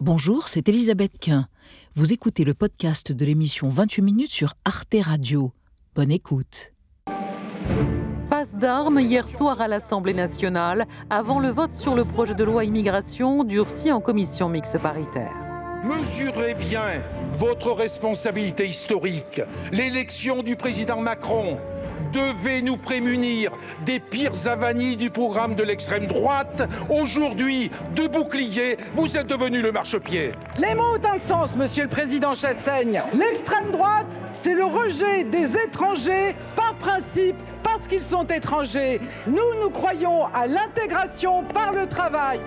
Bonjour, c'est Elisabeth Quint. Vous écoutez le podcast de l'émission 28 minutes sur Arte Radio. Bonne écoute. Passe d'armes hier soir à l'Assemblée nationale avant le vote sur le projet de loi immigration durci en commission mixte paritaire. Mesurez bien votre responsabilité historique. L'élection du président Macron devait nous prémunir des pires avanies du programme de l'extrême droite. Aujourd'hui, de bouclier, vous êtes devenu le marchepied. Les mots ont un sens, monsieur le président Chassaigne. L'extrême droite, c'est le rejet des étrangers par principe parce qu'ils sont étrangers. Nous, nous croyons à l'intégration par le travail.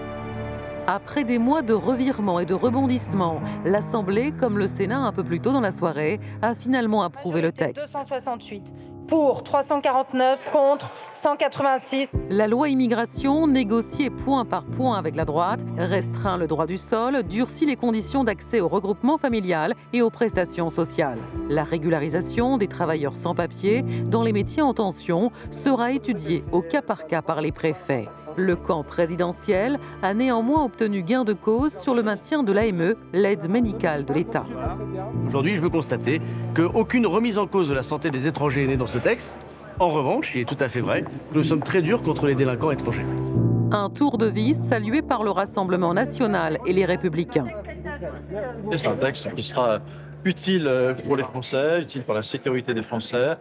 Après des mois de revirements et de rebondissements, l'Assemblée, comme le Sénat un peu plus tôt dans la soirée, a finalement approuvé le texte. 268 pour 349 contre 186. La loi immigration, négociée point par point avec la droite, restreint le droit du sol, durcit les conditions d'accès au regroupement familial et aux prestations sociales. La régularisation des travailleurs sans papier dans les métiers en tension sera étudiée au cas par cas par les préfets. Le camp présidentiel a néanmoins obtenu gain de cause sur le maintien de l'AME, l'aide médicale de l'État. Aujourd'hui, je veux constater qu'aucune remise en cause de la santé des étrangers n'est dans ce texte. En revanche, il est tout à fait vrai, nous sommes très durs contre les délinquants étrangers. Un tour de vis salué par le Rassemblement national et les Républicains. C'est un texte qui sera utile pour les Français, utile pour la sécurité des Français,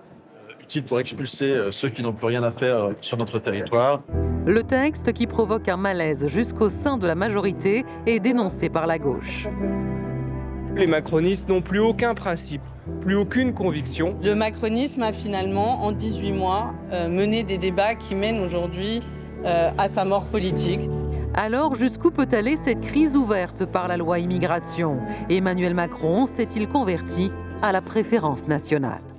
utile pour expulser ceux qui n'ont plus rien à faire sur notre territoire. Le texte qui provoque un malaise jusqu'au sein de la majorité est dénoncé par la gauche. Les macronistes n'ont plus aucun principe, plus aucune conviction. Le macronisme a finalement, en 18 mois, euh, mené des débats qui mènent aujourd'hui euh, à sa mort politique. Alors, jusqu'où peut aller cette crise ouverte par la loi immigration? Emmanuel Macron s'est-il converti à la préférence nationale?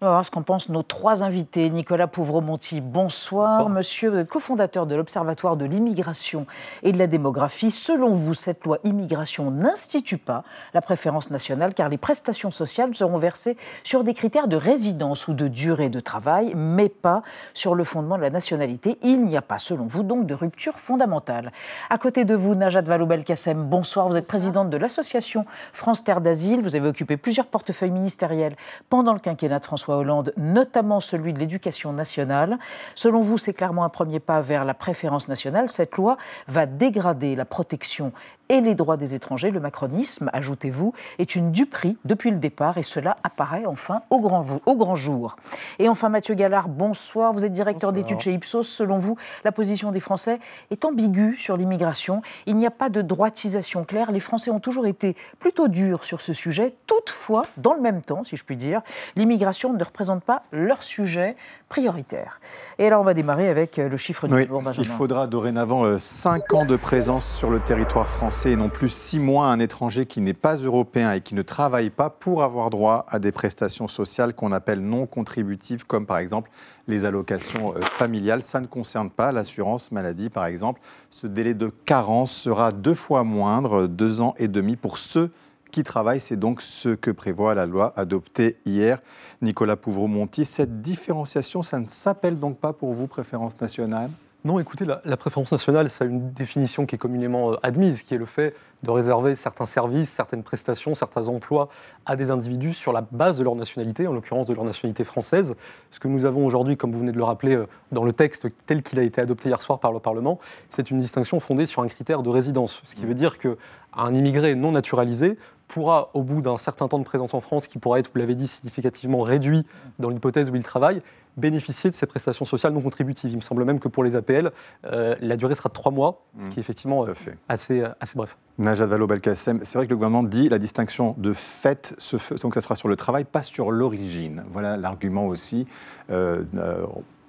On va voir ce qu'en pensent nos trois invités. Nicolas Pouvremonti, bonsoir. bonsoir. Monsieur, vous êtes cofondateur de l'Observatoire de l'immigration et de la démographie. Selon vous, cette loi immigration n'institue pas la préférence nationale car les prestations sociales seront versées sur des critères de résidence ou de durée de travail, mais pas sur le fondement de la nationalité. Il n'y a pas, selon vous, donc de rupture fondamentale. À côté de vous, Najat Vallaud-Belkacem, bonsoir. Vous êtes bonsoir. présidente de l'association France Terre d'Asile. Vous avez occupé plusieurs portefeuilles ministériels pendant le quinquennat de François Hollande, notamment celui de l'éducation nationale. Selon vous, c'est clairement un premier pas vers la préférence nationale. Cette loi va dégrader la protection et les droits des étrangers. Le macronisme, ajoutez-vous, est une duperie depuis le départ et cela apparaît enfin au grand, au grand jour. Et enfin, Mathieu Gallard, bonsoir. Vous êtes directeur d'études chez Ipsos. Selon vous, la position des Français est ambiguë sur l'immigration. Il n'y a pas de droitisation claire. Les Français ont toujours été plutôt durs sur ce sujet. Toutefois, dans le même temps, si je puis dire, l'immigration ne représente pas leur sujet prioritaire. Et alors, on va démarrer avec le chiffre du oui, jour, Benjamin. Il faudra dorénavant 5 ans de présence sur le territoire français et non plus 6 mois à un étranger qui n'est pas européen et qui ne travaille pas pour avoir droit à des prestations sociales qu'on appelle non contributives, comme par exemple les allocations familiales. Ça ne concerne pas l'assurance maladie, par exemple. Ce délai de carence sera deux fois moindre, deux ans et demi pour ceux qui travaillent. C'est donc ce que prévoit la loi adoptée hier. Nicolas Pouvreau-Monti, cette différenciation, ça ne s'appelle donc pas pour vous préférence nationale? Non, écoutez, la, la, préférence nationale, ça a une définition qui est communément admise, qui est le fait de réserver certains services, certaines prestations, certains emplois à des individus sur la base de leur nationalité, en l'occurrence de leur nationalité française. Ce que nous avons aujourd'hui, comme vous venez de le rappeler, dans le texte tel qu'il a été adopté hier soir par le Parlement, c'est une distinction fondée sur un critère de résidence, ce qui veut dire qu'un immigré non naturalisé pourra, au bout d'un certain temps de présence en France, qui pourra être, vous l'avez dit, significativement réduit dans l'hypothèse où il travaille, bénéficier de ces prestations sociales non contributives. Il me semble même que pour les APL, euh, la durée sera de trois mois, ce qui est effectivement euh, assez, assez bref. Najat Vallaud-Belkacem, c'est vrai que le gouvernement dit la distinction de fait, se fait, donc ça sera sur le travail, pas sur l'origine. Voilà l'argument aussi euh,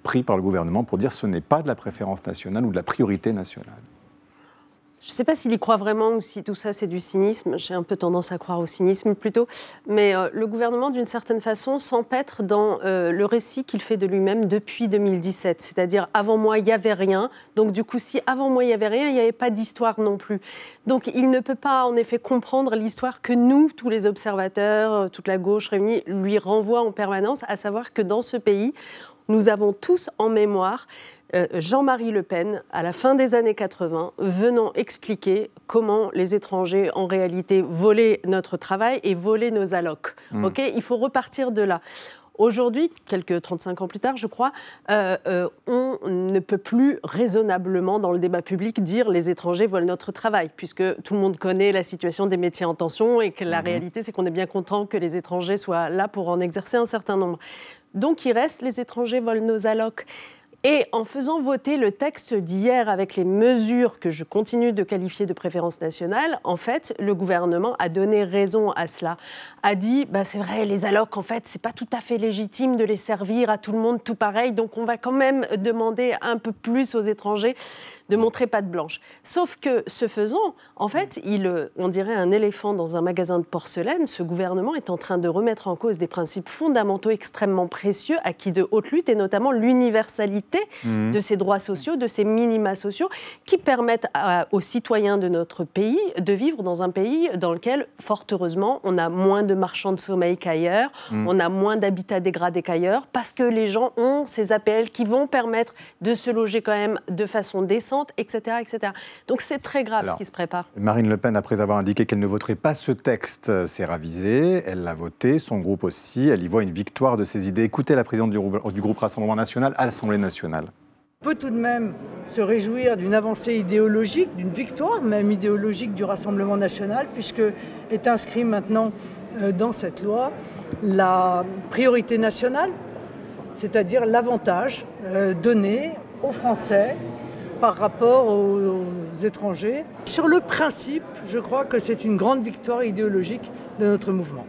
pris par le gouvernement pour dire que ce n'est pas de la préférence nationale ou de la priorité nationale. Je ne sais pas s'il y croit vraiment ou si tout ça c'est du cynisme. J'ai un peu tendance à croire au cynisme plutôt. Mais euh, le gouvernement, d'une certaine façon, s'empêtre dans euh, le récit qu'il fait de lui-même depuis 2017. C'est-à-dire, avant moi, il n'y avait rien. Donc, du coup, si avant moi, il n'y avait rien, il n'y avait pas d'histoire non plus. Donc, il ne peut pas, en effet, comprendre l'histoire que nous, tous les observateurs, euh, toute la gauche réunie, lui renvoient en permanence, à savoir que dans ce pays, nous avons tous en mémoire Jean-Marie Le Pen, à la fin des années 80, venant expliquer comment les étrangers, en réalité, volaient notre travail et volaient nos allocs. Mm. Ok Il faut repartir de là. Aujourd'hui, quelques 35 ans plus tard, je crois, euh, euh, on ne peut plus raisonnablement dans le débat public dire les étrangers volent notre travail, puisque tout le monde connaît la situation des métiers en tension et que la Mhm. réalité, c'est qu'on est bien content que les étrangers soient là pour en exercer un certain nombre. Donc il reste les étrangers volent nos allocs. Et en faisant voter le texte d'hier avec les mesures que je continue de qualifier de préférence nationale, en fait, le gouvernement a donné raison à cela. A dit, bah, c'est vrai, les allocs, en fait, c'est pas tout à fait légitime de les servir à tout le monde tout pareil, donc on va quand même demander un peu plus aux étrangers de montrer patte blanche. Sauf que, ce faisant, en fait, il, euh, on dirait un éléphant dans un magasin de porcelaine, ce gouvernement est en train de remettre en cause des principes fondamentaux extrêmement précieux, acquis de haute lutte, et notamment l'universalité Mhm. de ces droits sociaux, de ces minima sociaux, qui permettent à- aux citoyens de notre pays de vivre dans un pays dans lequel, fort heureusement, on a moins de marchands de sommeil qu'ailleurs, Mhm. on a moins d'habitats dégradés qu'ailleurs, parce que les gens ont ces APL qui vont permettre de se loger quand même de façon décente, etc. etc. Donc c'est très grave Alors, ce qui se prépare. Marine Le Pen, après avoir indiqué qu'elle ne voterait pas ce texte, euh, s'est ravisée. Elle l'a voté, son groupe aussi. Elle y voit une victoire de ses idées. Écoutez la présidente du groupe, du groupe Rassemblement National à l'Assemblée nationale. On peut tout de même se réjouir d'une avancée idéologique, d'une victoire même idéologique du Rassemblement national, puisque est inscrit maintenant euh, dans cette loi la priorité nationale, c'est-à-dire l'avantage euh, donné aux Français par rapport aux, aux étrangers. Sur le principe, je crois que c'est une grande victoire idéologique de notre mouvement.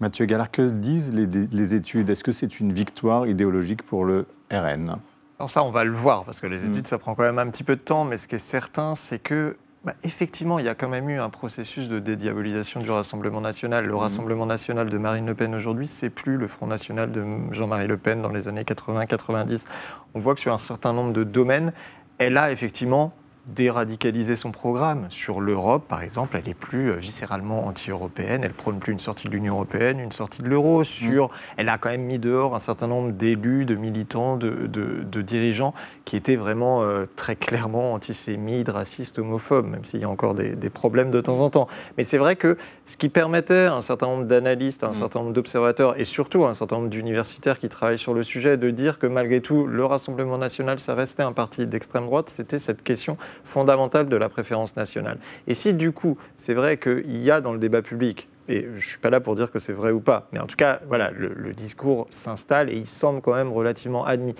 Mathieu Gallard, que disent les, les études? Est-ce que c'est une victoire idéologique pour le RN Alors ça, on va le voir, parce que les Mm. études, ça prend quand même un petit peu de temps, mais ce qui est certain, c'est que, bah, effectivement, il y a quand même eu un processus de dédiabolisation du Rassemblement national. Le Rassemblement national de Marine Le Pen aujourd'hui, c'est plus le Front national de Jean-Marie Le Pen dans les années 80-90. On voit que sur un certain nombre de domaines, elle a effectivement déradicalisé son programme. Sur l'Europe, par exemple, elle est plus euh, viscéralement anti-européenne, elle prône plus une sortie de l'Union européenne, une sortie de l'euro. Sur, Elle a quand même mis dehors un certain nombre d'élus, de militants, de, de- de dirigeants qui étaient vraiment euh, très clairement antisémites, racistes, homophobes, même s'il y a encore des, des problèmes de temps en temps. Mais c'est vrai que ce qui permettait à un certain nombre d'analystes, à un certain nombre d'observateurs et surtout à un certain nombre d'universitaires qui travaillent sur le sujet de dire que malgré tout, le Rassemblement national, ça restait un parti d'extrême droite, c'était cette question fondamentale de la préférence nationale. Et si du coup, c'est vrai qu'il y a dans le débat public et je ne suis pas là pour dire que c'est vrai ou pas, mais en tout cas, voilà, le, le discours s'installe et il semble quand même relativement admis.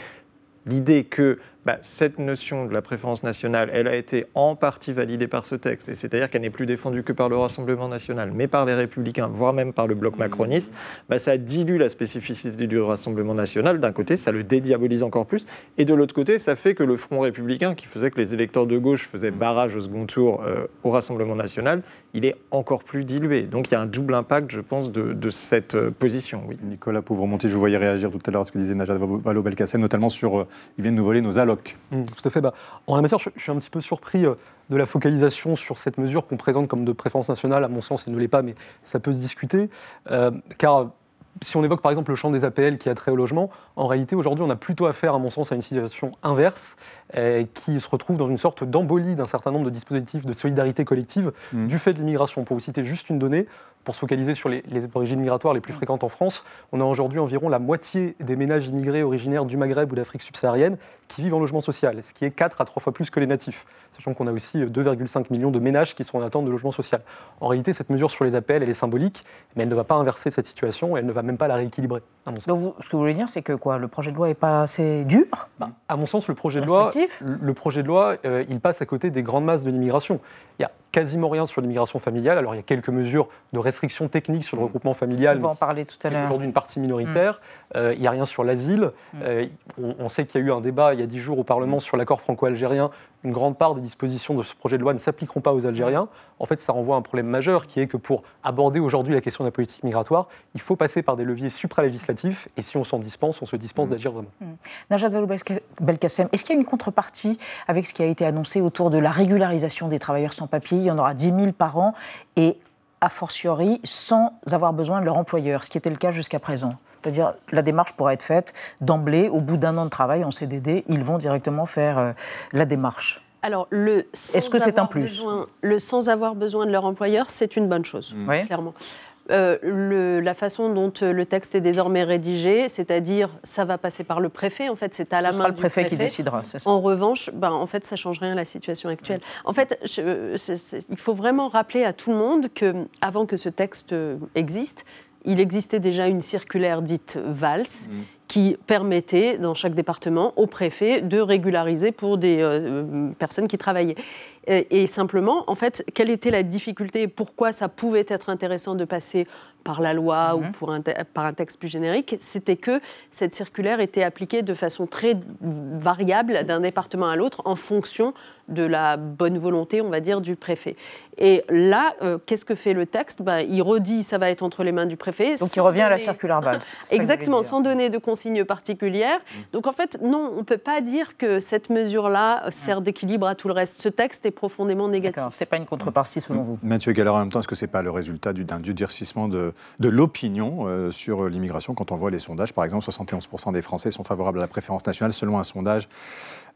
L'idée que bah, cette notion de la préférence nationale, elle a été en partie validée par ce texte, et c'est-à-dire qu'elle n'est plus défendue que par le Rassemblement national, mais par les Républicains, voire même par le bloc macroniste, bah, ça dilue la spécificité du Rassemblement national. D'un côté, ça le dédiabolise encore plus, et de l'autre côté, ça fait que le Front républicain, qui faisait que les électeurs de gauche faisaient barrage au second tour euh, au Rassemblement national, il est encore plus dilué. Donc il y a un double impact, je pense, de, de cette euh, position. Oui. Nicolas Pauvremonti, je vous voyais réagir tout à l'heure à ce que disait Najat Vallaud-Belkacem, notamment sur euh, ils viennent nous voler nos allocs. Mm, tout à fait. Bah, en la matière, je, je suis un petit peu surpris euh, de la focalisation sur cette mesure qu'on présente comme de préférence nationale. À mon sens, elle ne l'est pas, mais ça peut se discuter. Euh, car si on évoque par exemple le champ des APL qui a trait au logement, en réalité aujourd'hui on a plutôt affaire à mon sens à une situation inverse euh, qui se retrouve dans une sorte d'embolie d'un certain nombre de dispositifs de solidarité collective du fait de l'immigration. Pour vous citer juste une donnée, pour se focaliser sur les, les origines migratoires les plus fréquentes en France, on a aujourd'hui environ la moitié des ménages immigrés originaires du Maghreb ou d'Afrique subsaharienne qui vivent en logement social, ce qui est 4 à 3 fois plus que les natifs, sachant qu'on a aussi 2,5 millions de ménages qui sont en attente de logement social. En réalité, cette mesure sur les APL, elle est symbolique, mais elle ne va pas inverser cette situation, elle ne va même pas la rééquilibrer. à mon sens. Donc, vous- ce que vous voulez dire, c'est que quoi Le projet de loi n'est pas assez dur? À mon sens, le projet de loi, Restrictif? le projet de loi, euh, il passe à côté des grandes masses de l'immigration. Il y a quasiment rien sur l'immigration familiale. Alors il y a quelques mesures de restrictions techniques sur le regroupement familial. On va en parler tout à l'heure. Mm. aujourd'hui une partie minoritaire. Euh, il n'y a rien sur l'asile. Euh, on, on sait qu'il y a eu un débat il y a dix jours au Mm. Parlement sur l'accord franco-algérien. Une grande part des dispositions de ce projet de loi ne s'appliqueront pas aux Algériens. En fait, ça renvoie à un problème majeur qui est que pour aborder aujourd'hui la question de la politique migratoire, il faut passer par des leviers supralégislatifs. Et si on s'en dispense, on se Mm. dispense d'agir vraiment. Najat Vallaud-Belkacem, est-ce qu'il y a une contrepartie avec ce qui a été annoncé autour de la régularisation des travailleurs sans papier Il y en aura 10 000 par an et a fortiori sans avoir besoin de leur employeur, ce qui était le cas jusqu'à présent. C'est-à-dire, la démarche pourra être faite d'emblée, au bout d'un an de travail en CDD, ils vont directement faire euh, la démarche. Alors, le Est-ce que c'est un plus? besoin- Le sans avoir besoin de leur employeur, c'est une bonne chose, clairement. Euh, le- la façon dont euh, le texte est désormais rédigé, c'est-à-dire ça va passer par le préfet, en fait c'est à la Ce main sera le du préfet qui décidera, ça. En revanche, ben, en fait ça change rien à la situation actuelle. En fait, je- il faut vraiment rappeler à tout le monde que avant que ce texte euh, existe, il existait déjà une circulaire dite VALS qui permettait, dans chaque département, au préfet de régulariser pour des euh, euh, personnes qui travaillaient. Et, et simplement, en fait, quelle était la difficulté et Pourquoi ça pouvait être intéressant de passer par la loi ou pour un par un texte plus générique C'était que cette circulaire était appliquée de façon très variable d'un département à l'autre en fonction de la bonne volonté, on va dire, du préfet. Et là, euh, qu'est-ce que fait le texte? Ben, Il redit ça va être entre les mains du préfet. Donc il revient à la circulaire Valls. Exactement, sans donner de consignes particulières. Donc en fait, non, on ne peut pas dire que cette mesure-là euh, sert d'équilibre à tout le reste. Ce texte est profondément négatif. D'accord, c'est pas une contrepartie selon vous. Mathieu Galler, en même temps, est-ce que ce n'est pas le résultat du- d'un durcissement de, de l'opinion euh, sur l'immigration Quand on voit les sondages, par exemple, 71% des Français sont favorables à la préférence nationale, selon un sondage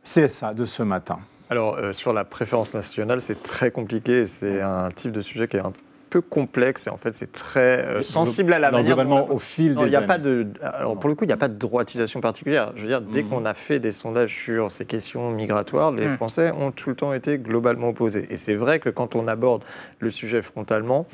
CSA de ce matin. Alors, euh, sur la préférence nationale, c'est très compliqué. C'est un type de sujet qui est un peu complexe et en fait, c'est très euh, sensible à la manière. dont globalement, au fil Non, des y a années. pas de. Alors, pour le coup, il n'y a pas de droitisation particulière. Je veux dire, dès Mhm. qu'on a fait des sondages sur ces questions migratoires, les Mhm. Français ont tout le temps été globalement opposés. Et c'est vrai que quand on aborde le sujet frontalement,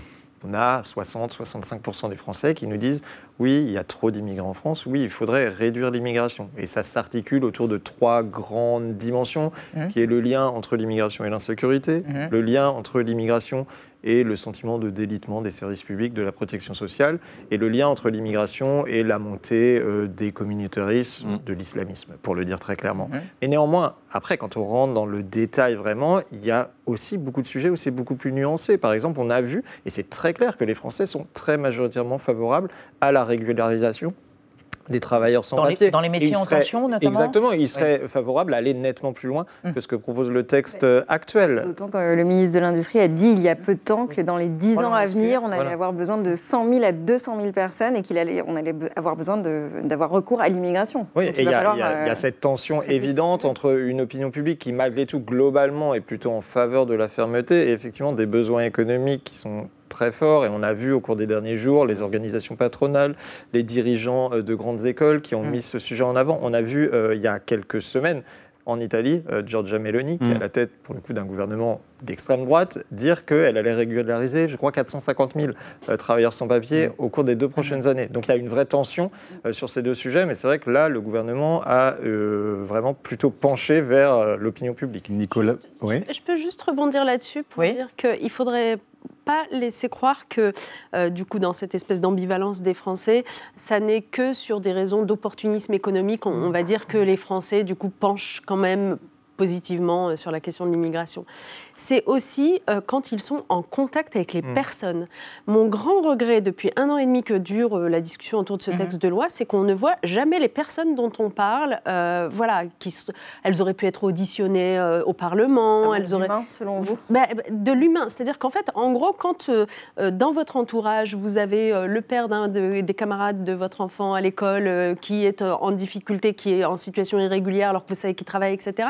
on a 60-65% des Français qui nous disent oui, il y a trop d'immigrants en France, oui, il faudrait réduire l'immigration. Et ça s'articule autour de trois grandes dimensions, Mmh. qui est le lien entre l'immigration et l'insécurité, Mhm. le lien entre l'immigration et le sentiment de délitement des services publics, de la protection sociale, et le lien entre l'immigration et la montée euh, des communautarismes, de l'islamisme, pour le dire très clairement. Et néanmoins, après, quand on rentre dans le détail vraiment, il y a aussi beaucoup de sujets où c'est beaucoup plus nuancé. Par exemple, on a vu, et c'est très clair, que les Français sont très majoritairement favorables à la régularisation des travailleurs sans Dans les- papier. dans les métiers ils en tension, notamment Exactement, ils seraient favorables à aller nettement plus loin Hum. que ce que propose le texte actuel. D'autant que le ministre de l'Industrie a dit il y a peu de temps que dans les 10 Voilà, ans à venir, on allait Voilà. avoir besoin de 100 000 à 200 000 personnes et qu'on allait, on allait avoir besoin d'avoir recours à l'immigration. Oui, Donc, et il y, va a- falloir, il y a- il y euh, a cette tension évidente entre une opinion publique qui, malgré tout, globalement, est plutôt en faveur de la fermeté et effectivement des besoins économiques qui sont très forts. Et on a vu au cours des derniers jours les organisations patronales, les dirigeants euh, de grandes écoles qui ont mis ce sujet en avant. On a vu euh, il y a quelques semaines en Italie, euh, Giorgia Meloni, qui est à la tête pour le coup d'un gouvernement d'extrême droite, dire qu'elle allait régulariser, je crois, 450 000 euh, travailleurs sans papier au cours des deux prochaines années. Donc il y a une vraie tension euh, sur ces deux sujets, mais c'est vrai que là, le gouvernement a euh, vraiment plutôt penché vers euh, l'opinion publique. Nicolas, oui. Je peux juste rebondir là-dessus pour dire qu'il faudrait pas laisser croire que, euh, du coup, dans cette espèce d'ambivalence des Français, ça n'est que sur des raisons d'opportunisme économique. On, on va dire que les Français, du coup, penchent quand même positivement euh, sur la question de l'immigration. C'est aussi euh, quand ils sont en contact avec les Mm. personnes. Mon grand regret depuis un an et demi que dure euh, la discussion autour de ce Mhm. texte de loi, c'est qu'on ne voit jamais les personnes dont on parle. euh, voilà, qui, elles auraient pu être auditionnées au Parlement. Ça elles auraient d'humain, selon vous? Bah, bah, De l'humain, c'est-à-dire qu'en fait, en gros, quand dans votre entourage vous avez le père d'un de- des camarades de votre enfant à l'école qui est en difficulté, qui est en situation irrégulière, alors que vous savez qu'il travaille, etc.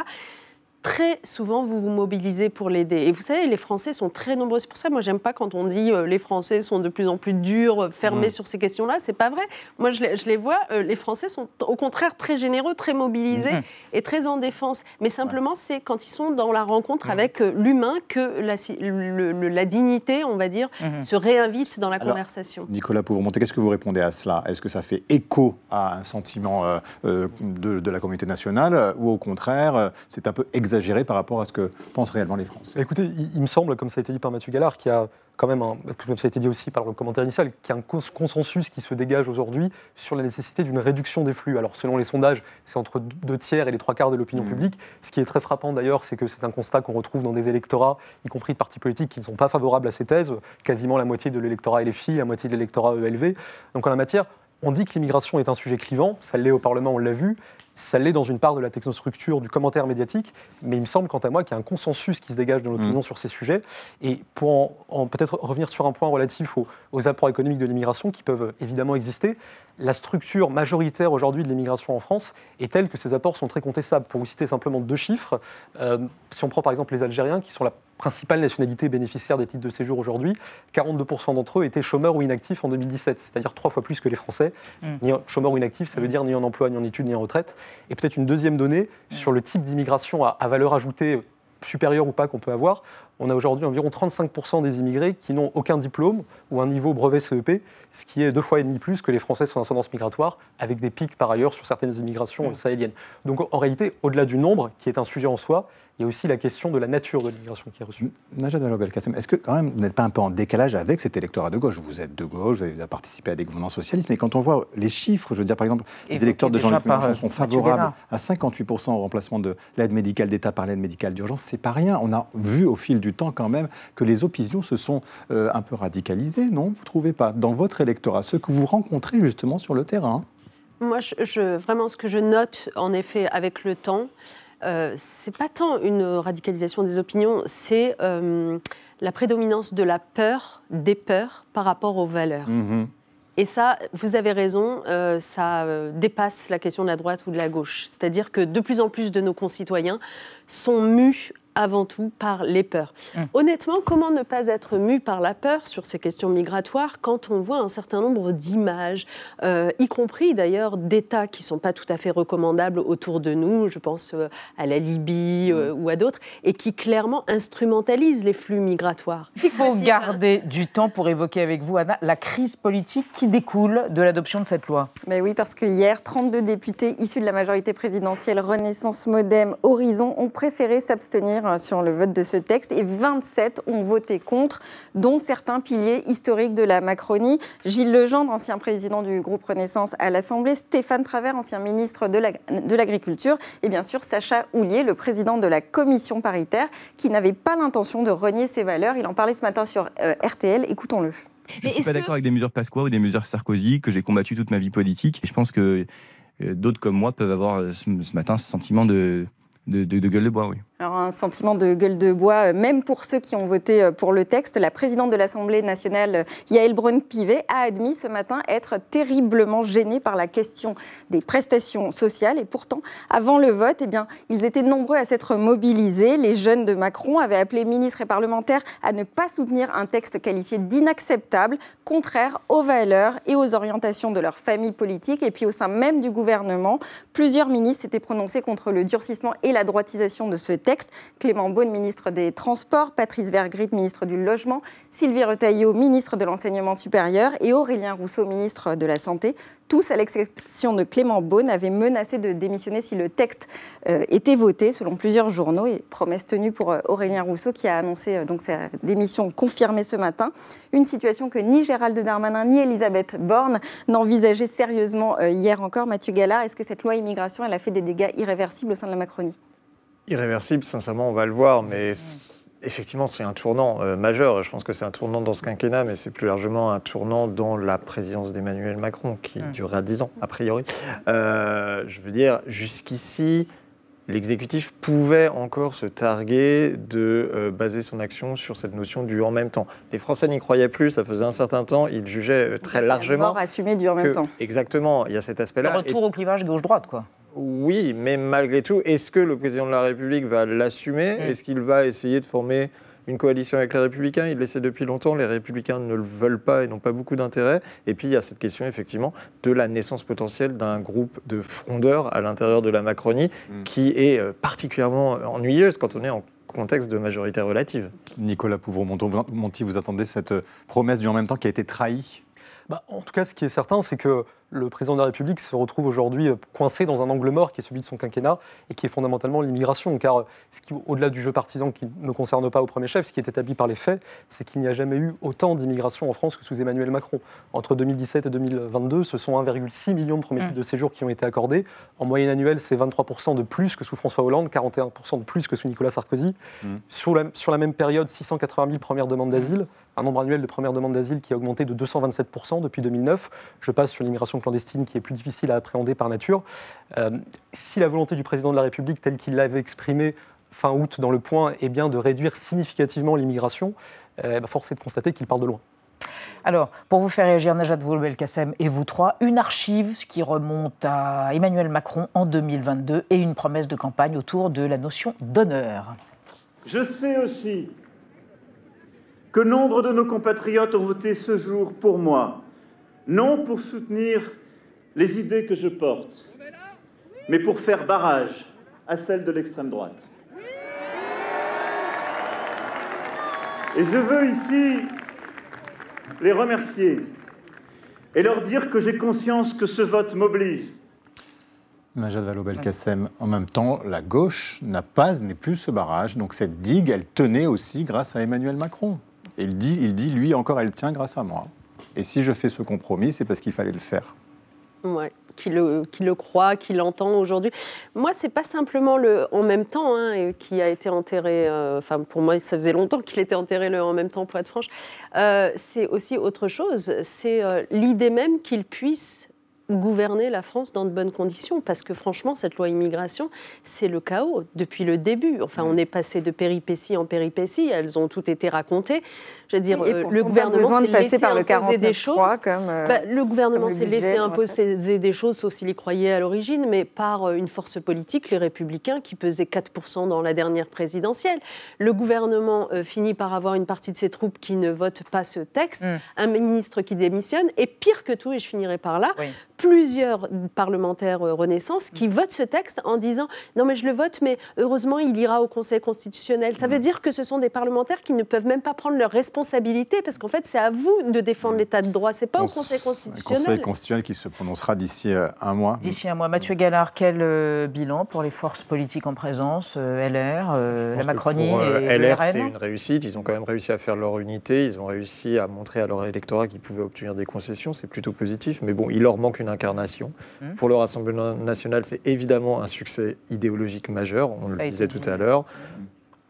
Très souvent, vous vous mobilisez pour l'aider. Et vous savez, les Français sont très nombreux. C'est pour ça, moi, j'aime pas quand on dit euh, les Français sont de plus en plus durs, euh, fermés sur ces questions-là. C'est pas vrai. Moi, je les, je les vois. euh, les Français sont au contraire très généreux, très mobilisés Mhm. et très en défense. Mais simplement, c'est quand ils sont dans la rencontre avec euh, l'humain que la, si- le- le- la dignité, on va dire, Mhm. se réinvite dans la Alors, conversation. Nicolas Pauvremonté, qu'est-ce que vous répondez à cela? Est-ce que ça fait écho à un sentiment euh, euh, de, de la communauté nationale? Ou au contraire, c'est un peu exagéré par rapport à ce que pensent réellement les Français Écoutez, il, il me semble, comme ça a été dit par Mathieu Gallard, qu'il y a quand même, un, comme ça a été dit aussi par le commentaire initial, qu'il y a un cons- consensus qui se dégage aujourd'hui sur la nécessité d'une réduction des flux. Alors selon les sondages, c'est entre deux tiers et les trois quarts de l'opinion Mmh. publique. Ce qui est très frappant d'ailleurs, c'est que c'est un constat qu'on retrouve dans des électorats, y compris de partis politiques qui ne sont pas favorables à ces thèses. Quasiment la moitié de l'électorat LFI, la moitié de l'électorat ELV. Donc en la matière, on dit que l'immigration est un sujet clivant, ça l'est au Parlement, on l'a vu. Ça l'est dans une part de la technostructure du commentaire médiatique, mais il me semble, quant à moi, qu'il y a un consensus qui se dégage de l'opinion sur ces sujets. Et pour en, peut-être revenir sur un point relatif aux, aux apports économiques de l'immigration qui peuvent évidemment exister, la structure majoritaire aujourd'hui de l'immigration en France est telle que ces apports sont très contestables. Pour vous citer simplement deux chiffres, euh, si on prend par exemple les Algériens, qui sont la principale nationalité bénéficiaire des titres de séjour aujourd'hui, 42% d'entre eux étaient chômeurs ou inactifs en 2017, c'est-à-dire trois fois plus que les Français. Mm. Ni chômeurs ou inactifs, ça veut mm. dire ni en emploi, ni en études, ni en retraite. Et peut-être une deuxième donnée mm. sur le type d'immigration à, à valeur ajoutée supérieure ou pas qu'on peut avoir on a aujourd'hui environ 35% des immigrés qui n'ont aucun diplôme ou un niveau brevet CEP, ce qui est deux fois et demi plus que les Français sans ascendance migratoire, avec des pics par ailleurs sur certaines immigrations sahéliennes. Donc en réalité, au-delà du nombre, qui est un sujet en soi, il y a aussi la question de la nature de l'immigration qui est reçue. Najat Vallaud-Belkacem, est-ce que quand même vous n'êtes pas un peu en décalage avec cet électorat de gauche? Vous êtes de gauche, vous avez participé à des gouvernements socialistes, mais quand on voit les chiffres, je veux dire par exemple, les électeurs de Jean-Luc Mélenchon sont favorables à 58% au remplacement de l'aide médicale d'État par l'aide médicale d'urgence, c'est pas rien. On a vu au fil du temps quand même que les opinions se sont euh, un peu radicalisées, non? Vous trouvez pas? Dans votre électorat, ceux que vous rencontrez justement sur le terrain? Moi, je, vraiment, ce que je note en effet avec le temps, euh, c'est pas tant une radicalisation des opinions, c'est euh, la prédominance de la peur, des peurs par rapport aux valeurs. Mhm. Et ça, vous avez raison, euh, ça dépasse la question de la droite ou de la gauche. C'est-à-dire que de plus en plus de nos concitoyens sont mus avant tout par les peurs. Mmh. Honnêtement, comment ne pas être mu par la peur sur ces questions migratoires quand on voit un certain nombre d'images, euh, y compris d'ailleurs d'États qui ne sont pas tout à fait recommandables autour de nous, je pense euh, à la Libye euh, mmh. ou à d'autres, et qui clairement instrumentalisent les flux migratoires. Il faut garder du temps pour évoquer avec vous, Anna, la crise politique qui découle de l'adoption de cette loi. Mais oui, parce que hier, 32 députés issus de la majorité présidentielle Renaissance Modem Horizon ont préféré s'abstenir Hein, sur le vote de ce texte et 27 ont voté contre, dont certains piliers historiques de la Macronie. Gilles Legendre, ancien président du groupe Renaissance à l'Assemblée, Stéphane Travers, ancien ministre de l'Agriculture, et bien sûr Sacha Houlier, le président de la commission paritaire, qui n'avait pas l'intention de renier ses valeurs. Il en parlait ce matin sur euh, RTL. Écoutons-le. Je ne suis pas d'accord avec des mesures Pasqua ou des mesures Sarkozy que j'ai combattues toute ma vie politique. Et je pense que euh, d'autres comme moi peuvent avoir euh, ce matin ce sentiment de, de, de, gueule de bois, oui. Alors un sentiment de gueule de bois, euh, même pour ceux qui ont voté euh, pour le texte. La présidente de l'Assemblée nationale, euh, Yael Braun-Pivet, a admis ce matin être terriblement gênée par la question des prestations sociales. Et pourtant, avant le vote, eh bien, ils étaient nombreux à s'être mobilisés. Les jeunes de Macron avaient appelé ministres et parlementaires à ne pas soutenir un texte qualifié d'inacceptable, contraire aux valeurs et aux orientations de leur famille politique. Et puis au sein même du gouvernement, plusieurs ministres s'étaient prononcés contre le durcissement et la droitisation de ce texte. Clément Beaune, ministre des Transports, Patrice Vergrit, ministre du Logement, Sylvie Retailleau, ministre de l'Enseignement supérieur et Aurélien Rousseau, ministre de la Santé. Tous, à l'exception de Clément Beaune, avaient menacé de démissionner si le texte euh, était voté, selon plusieurs journaux. Et promesse tenue pour euh, Aurélien Rousseau, qui a annoncé euh, sa démission confirmée ce matin. Une situation que ni Gérald Darmanin ni Elisabeth Borne n'envisageaient sérieusement hier encore. Mathieu Gallard, est-ce que cette loi immigration, a fait des dégâts irréversibles au sein de la Macronie? Irréversible, sincèrement, on va le voir, mais effectivement, c'est un tournant euh, majeur. Je pense que c'est un tournant dans ce quinquennat, mais c'est plus largement un tournant dans la présidence d'Emmanuel Macron, qui mm. durera dix ans, a priori. Euh, je veux dire, jusqu'ici, l'exécutif pouvait encore se targuer de euh, baser son action sur cette notion du en même temps. Les Français n'y croyaient plus, ça faisait un certain temps, ils jugeaient très largement. assumé du en même temps. Exactement, il y a cet aspect-là. Le retour au clivage gauche-droite, quoi. Oui, mais malgré tout, est-ce que le président de la République va l'assumer? Mm. Est-ce qu'il va essayer de former une coalition avec les Républicains? Il l'essaie depuis longtemps. Les Républicains ne le veulent pas et n'ont pas beaucoup d'intérêt. Et puis, il y a cette question, effectivement, de la naissance potentielle d'un groupe de frondeurs à l'intérieur de la Macronie mm. qui est euh, particulièrement ennuyeuse quand on est en contexte de majorité relative. Nicolas Pouvreau-Monti, vous attendez cette promesse du en même temps qui a été trahie? Bah, En tout cas, ce qui est certain, c'est que le président de la République se retrouve aujourd'hui euh, coincé dans un angle mort qui est celui de son quinquennat et qui est fondamentalement l'immigration. Car au-delà du jeu partisan qui ne concerne pas au premier chef, ce qui est établi par les faits, c'est qu'il n'y a jamais eu autant d'immigration en France que sous Emmanuel Macron. Entre 2017 et 2022, ce sont 1,6 million de premiers mmh. titres de séjour qui ont été accordés. En moyenne annuelle, c'est 23% de plus que sous François Hollande, 41% de plus que sous Nicolas Sarkozy. Mmh. Sur, la, sur la même période, 680 000 premières demandes d'asile, un nombre annuel de premières demandes d'asile qui a augmenté de 227% depuis 2009. Je passe sur l'immigration clandestine qui est plus difficile à appréhender par nature. si la volonté du président de la République, telle qu'il l'avait exprimée fin août dans le point, est bien de réduire significativement l'immigration, eh ben, force est de constater qu'il part de loin. Alors, pour vous faire réagir, Najat Vallaud-Belkacem et vous trois, une archive qui remonte à Emmanuel Macron en 2022 et une promesse de campagne autour de la notion d'honneur. Je sais aussi que nombre de nos compatriotes ont voté ce jour pour moi, non pour soutenir les idées que je porte, mais pour faire barrage à celles de l'extrême droite. Et je veux ici les remercier et leur dire que j'ai conscience que ce vote m'oblige. Najat Vallaud-Belkacem, en même temps, la gauche n'a pas, n'est plus ce barrage. Donc cette digue, elle tenait aussi grâce à Emmanuel Macron. Et il dit, il dit, lui encore, elle tient grâce à moi. Et si je fais ce compromis, c'est parce qu'il fallait le faire. Ouais qui le, qui le croit, qui l'entend aujourd'hui. Moi, c'est pas simplement le en même temps hein, qui a été enterré. Euh, enfin, pour moi, ça faisait longtemps qu'il était enterré le en même temps, pour être franche. Euh, c'est aussi autre chose. C'est euh, l'idée même qu'il puisse gouverner la France dans de bonnes conditions, parce que franchement, cette loi immigration, c'est le chaos depuis le début. Enfin, on est passé de péripéties en péripéties, elles ont toutes été racontées. Je veux dire, euh, le gouvernement s'est laissé par le des choses. Comme, euh, bah, le gouvernement s'est laissé imposer des choses, sauf s'il y croyait à l'origine, mais par euh, une force politique, les Républicains, qui pesaient 4% dans la dernière présidentielle. Le gouvernement finit par avoir une partie de ses troupes qui ne votent pas ce texte, mm. un ministre qui démissionne, et pire que tout, et je finirai par là, plusieurs parlementaires Renaissance qui votent ce texte en disant non mais je le vote, mais heureusement il ira au Conseil constitutionnel. Ça veut mm. dire que ce sont des parlementaires qui ne peuvent même pas prendre leurs responsabilités parce qu'en fait c'est à vous de défendre mm. l'état de droit, c'est pas au Conseil constitutionnel. Conseil constitutionnel qui se prononcera d'ici euh, un mois. D'ici un mois. Mathieu Gallard, quel euh, bilan pour les forces politiques en présence, euh, LR, la Macronie et LR, c'est une réussite. Ils ont quand même réussi à faire leur unité. Ils ont réussi à montrer à leur électorat qu'ils pouvaient obtenir des concessions. C'est plutôt positif. Mais bon, il leur manque une incarnation. Mmh. Pour le Rassemblement national, c'est évidemment un succès idéologique majeur, on le disait tout à l'heure.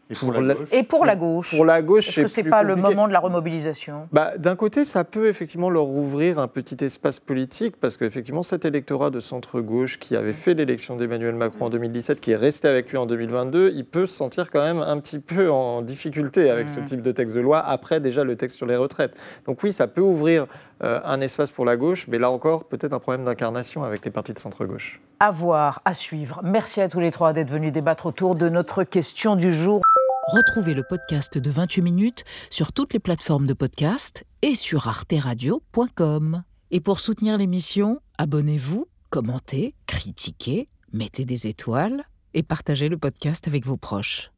Et pour, la, gauche, et pour la gauche Pour la gauche, Est-ce que ce n'est pas le moment de la remobilisation? Bah, D'un côté, ça peut effectivement leur ouvrir un petit espace politique, parce qu'effectivement, cet électorat de centre-gauche qui avait fait l'élection d'Emmanuel Macron en 2017, qui est resté avec lui en 2022, il peut se sentir quand même un petit peu en difficulté avec ce mmh. type de texte de loi, après déjà le texte sur les retraites. Donc oui, ça peut ouvrir euh, un espace pour la gauche, mais là encore, peut-être un problème d'incarnation avec les partis de centre-gauche. À voir, à suivre. Merci à tous les trois d'être venus débattre autour de notre question du jour. Retrouvez le podcast de 28 minutes sur toutes les plateformes de podcast et sur arteradio.com. Et pour soutenir l'émission, abonnez-vous, commentez, critiquez, mettez des étoiles et partagez le podcast avec vos proches.